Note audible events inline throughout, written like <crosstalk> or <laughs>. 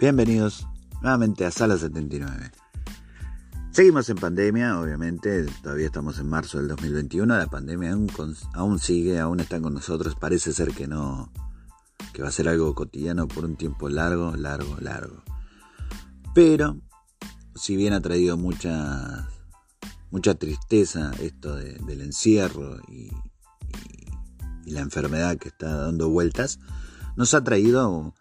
Bienvenidos nuevamente a Sala 79. Seguimos en pandemia, obviamente, todavía estamos en marzo del 2021, la pandemia aún, sigue, aún está con nosotros, parece ser que no, que va a ser algo cotidiano por un tiempo largo, largo, largo. Pero, si bien ha traído mucha, mucha tristeza esto de- del encierro y la enfermedad que está dando vueltas, nos ha traído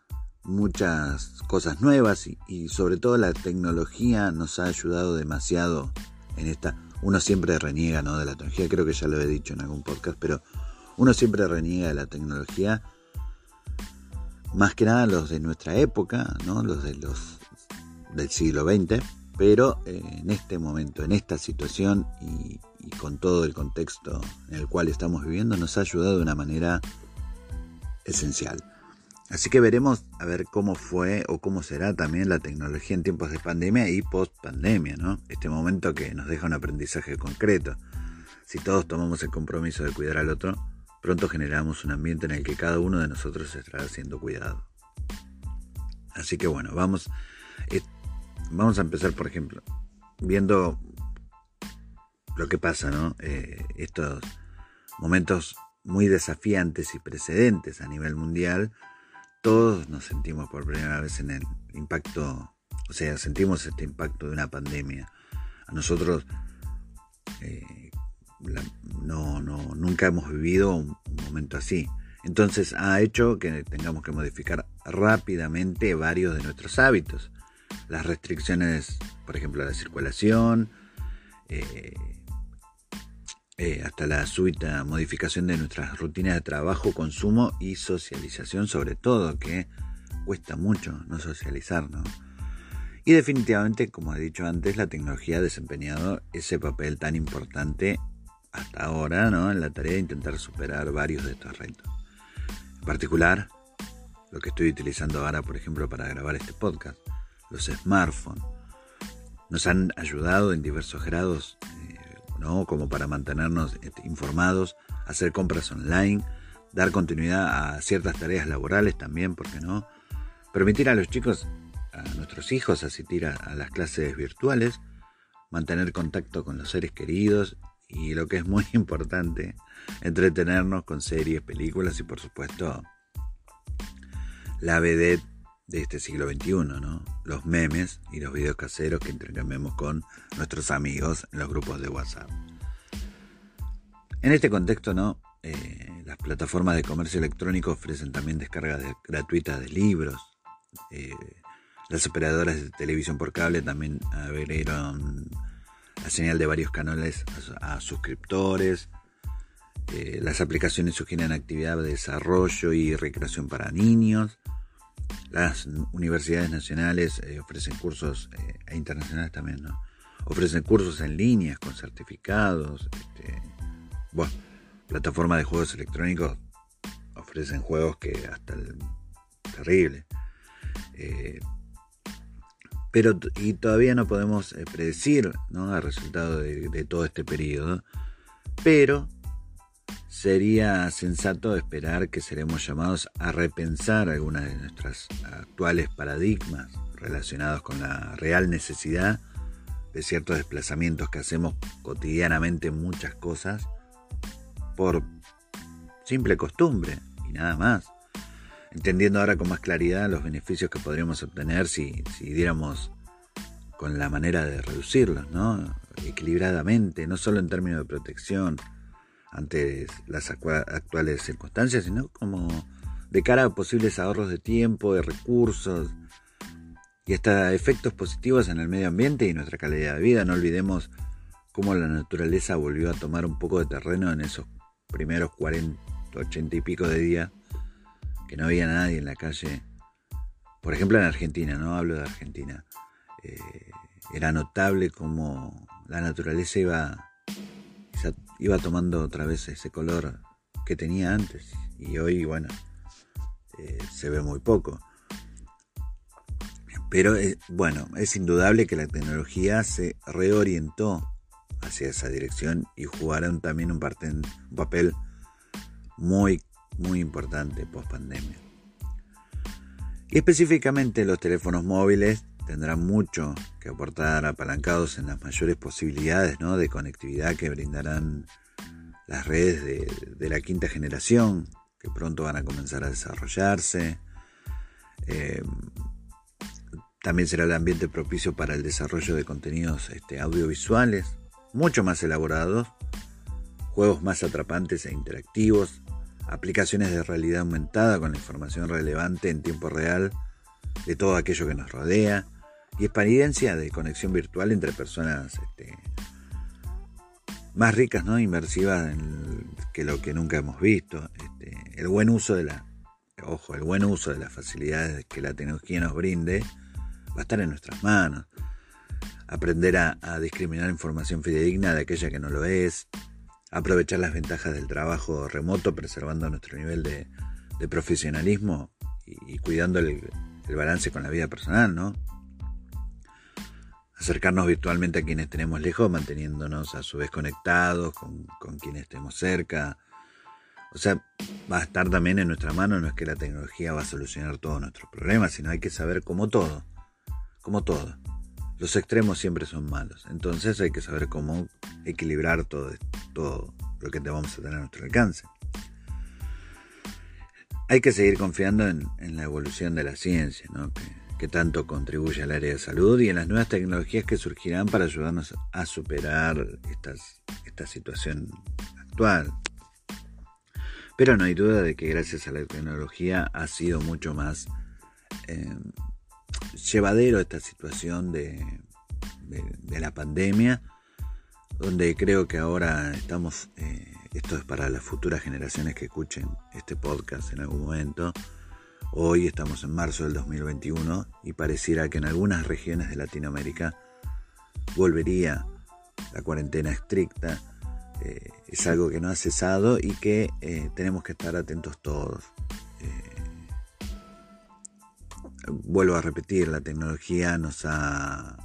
muchas cosas nuevas y, sobre todo la tecnología nos ha ayudado demasiado en esta. Uno siempre reniega ¿no? de la tecnología, creo que ya lo he dicho en algún podcast, pero uno siempre reniega de la tecnología, más que nada los de nuestra época, ¿no? los de los del siglo XX, pero eh, en este momento, en esta situación y, y con todo el contexto en el cual estamos viviendo, nos ha ayudado de una manera esencial. Así que veremos a ver cómo fue o cómo será también la tecnología en tiempos de pandemia y post pandemia, ¿no? Este momento que nos deja un aprendizaje concreto. Si todos tomamos el compromiso de cuidar al otro, pronto generamos un ambiente en el que cada uno de nosotros estará siendo cuidado. Así que bueno, vamos, eh, vamos a empezar, por ejemplo, viendo lo que pasa, ¿no? Eh, estos momentos muy desafiantes y precedentes a nivel mundial todos nos sentimos por primera vez en el impacto, o sea, sentimos este impacto de una pandemia. A nosotros eh, no, no, nunca hemos vivido un, un momento así. Entonces ha hecho que tengamos que modificar rápidamente varios de nuestros hábitos. Las restricciones, por ejemplo, a la circulación, eh, eh, hasta la súbita modificación de nuestras rutinas de trabajo, consumo y socialización, sobre todo, que cuesta mucho no socializar, ¿no? Y definitivamente, como he dicho antes, la tecnología ha desempeñado ese papel tan importante hasta ahora, ¿no? En la tarea de intentar superar varios de estos retos. En particular, lo que estoy utilizando ahora, por ejemplo, para grabar este podcast, los smartphones, nos han ayudado en diversos grados ¿no? como para mantenernos este, informados, hacer compras online, dar continuidad a ciertas tareas laborales también, ¿por qué no? Permitir a los chicos, a nuestros hijos, asistir a, a las clases virtuales, mantener contacto con los seres queridos y lo que es muy <laughs> importante, entretenernos con series, películas y por supuesto la vedette de este siglo XXI, ¿no? Los memes y los videos caseros que intercambiamos con nuestros amigos en los grupos de WhatsApp. En este contexto, ¿no? Eh, las plataformas de comercio electrónico ofrecen también descargas de- gratuitas de libros. Eh, las operadoras de televisión por cable también abrieron la señal de varios canales a, a suscriptores. Eh, las aplicaciones sugieren actividad de desarrollo y recreación para niños. Las universidades nacionales eh, ofrecen cursos, eh, e internacionales también, ¿no? Ofrecen cursos en líneas con certificados. Este, bueno, plataformas de juegos electrónicos ofrecen juegos que hasta el terrible. Eh, pero y todavía no podemos eh, predecir el resultado de, de todo este periodo. Pero sería sensato esperar que seremos llamados a repensar algunas de nuestras actuales paradigmas relacionados con la real necesidad de ciertos desplazamientos que hacemos cotidianamente en muchas cosas por simple costumbre y nada más. Entendiendo ahora con más claridad los beneficios que podríamos obtener si, si diéramos con la manera de reducirlos, ¿no? Equilibradamente, no solo en términos de protección, ante las actuales circunstancias, sino como de cara a posibles ahorros de tiempo, de recursos y hasta efectos positivos en el medio ambiente y nuestra calidad de vida. No olvidemos cómo la naturaleza volvió a tomar un poco de terreno en esos primeros 40, 80 y pico de días que no había nadie en la calle. Por ejemplo en Argentina, ¿no? Hablo de Argentina. Eh, era notable cómo la naturaleza iba, iba tomando otra vez ese color que tenía antes. Y hoy, bueno, eh, se ve muy poco. Pero eh, bueno, es indudable que la tecnología se reorientó hacia esa dirección y jugaron también un, un papel muy, muy importante post pandemia. Y específicamente los teléfonos móviles tendrán mucho que aportar apalancados en las mayores posibilidades de conectividad que brindarán las redes de, la quinta generación, que pronto van a comenzar a desarrollarse. Eh, también será el ambiente propicio para el desarrollo de contenidos este, audiovisuales, mucho más elaborados, juegos más atrapantes e interactivos, aplicaciones de realidad aumentada con la información relevante en tiempo real de todo aquello que nos rodea y experiencia de conexión virtual entre personas este, más ricas, ¿no? inmersivas que lo que nunca hemos visto. Este, el buen uso de la, ojo, el buen uso de las facilidades que la tecnología nos brinde va a estar en nuestras manos. Aprender a, discriminar información fidedigna de aquella que no lo es. Aprovechar las ventajas del trabajo remoto preservando nuestro nivel de, profesionalismo y, cuidando el, el, balance con la vida personal, ¿no? Acercarnos virtualmente a quienes tenemos lejos, manteniéndonos a su vez conectados con, con quienes estemos cerca. O sea, va a estar también en nuestra mano, no es que la tecnología va a solucionar todos nuestros problemas, sino hay que saber cómo todo como todo. Los extremos siempre son malos. Entonces hay que saber cómo equilibrar todo, todo lo que te vamos a tener a nuestro alcance. Hay que seguir confiando en, la evolución de la ciencia, que, tanto contribuye al área de salud y en las nuevas tecnologías que surgirán para ayudarnos a superar esta situación actual. Pero no hay duda de que gracias a la tecnología ha sido mucho más eh, llevadero esta situación de, la pandemia, donde creo que ahora estamos, eh, esto es para las futuras generaciones que escuchen este podcast en algún momento, hoy estamos en marzo del 2021 y pareciera que en algunas regiones de Latinoamérica volvería la cuarentena estricta, eh, es algo que no ha cesado y que eh, tenemos que estar atentos todos vuelvo a repetir, la tecnología nos ha,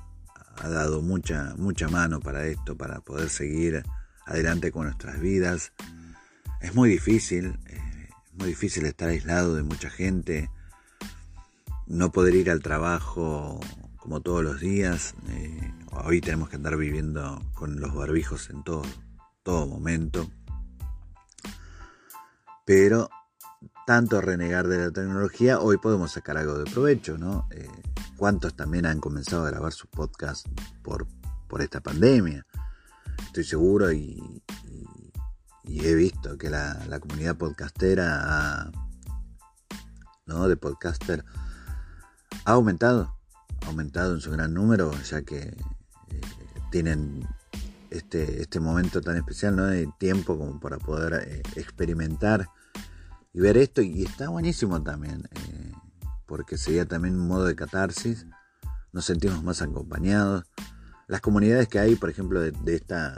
dado mucha, mucha mano para esto, para poder seguir adelante con nuestras vidas. Es muy difícil, eh, muy difícil estar aislado de mucha gente, no poder ir al trabajo como todos los días. Eh, hoy tenemos que andar viviendo con los barbijos en todo, todo momento. Pero tanto renegar de la tecnología, hoy podemos sacar algo de provecho, ¿no? Eh, ¿Cuántos también han comenzado a grabar sus podcasts por, por esta pandemia? Estoy seguro y, he visto que la, comunidad podcastera ¿no? de podcaster ha aumentado, ha aumentado en su gran número, ya que eh, tienen este, este momento tan especial ¿no? de tiempo como para poder eh, experimentar y ver esto. Y está buenísimo también, eh, porque sería también un modo de catarsis. Nos sentimos más acompañados. Las comunidades que hay, por ejemplo, de, esta,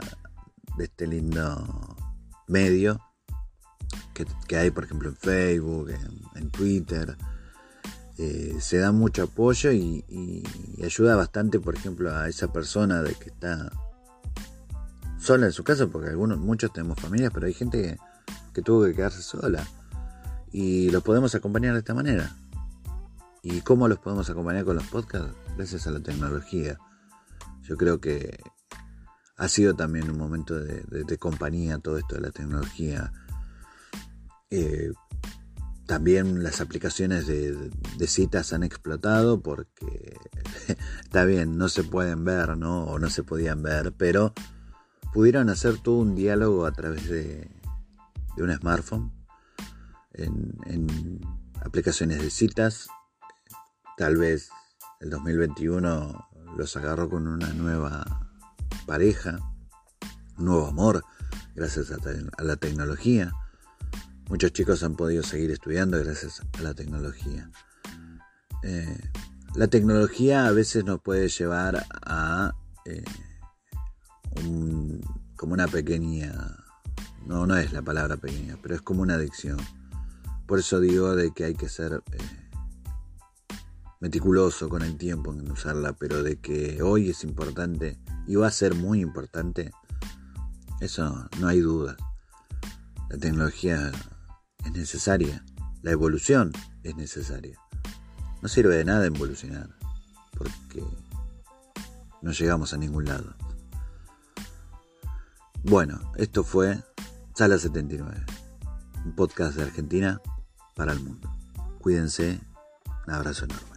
de este lindo medio, que, hay, por ejemplo, en Facebook, en, Twitter, eh, se da mucho apoyo y, ayuda bastante, por ejemplo, a esa persona de que está sola en su casa, porque algunos, muchos tenemos familias, pero hay gente que, que tuvo que quedarse sola y los podemos acompañar de esta manera. ¿Y cómo los podemos acompañar con los podcasts? Gracias a la tecnología. Yo creo que ha sido también un momento de, compañía todo esto de la tecnología. Eh, también las aplicaciones de, citas han explotado porque <laughs> está bien, no se pueden ver, ¿no? O no se podían ver, pero pudieron hacer todo un diálogo a través de, un smartphone en, aplicaciones de citas. Tal vez el 2021 los agarró con una nueva pareja nuevo amor gracias a, la tecnología. Muchos chicos han podido seguir estudiando gracias a la tecnología. Eh, la tecnología a veces nos puede llevar a eh, como una pequeña, no, no es la palabra pequeña, pero es como una adicción. Por eso digo de que hay que ser eh, meticuloso con el tiempo en usarla, pero de que hoy es importante y va a ser muy importante, eso no hay duda. La tecnología es necesaria, la evolución es necesaria. No sirve de nada evolucionar, porque no llegamos a ningún lado. Bueno, esto fue Sala 79, un podcast de Argentina para el mundo. Cuídense, un abrazo enorme.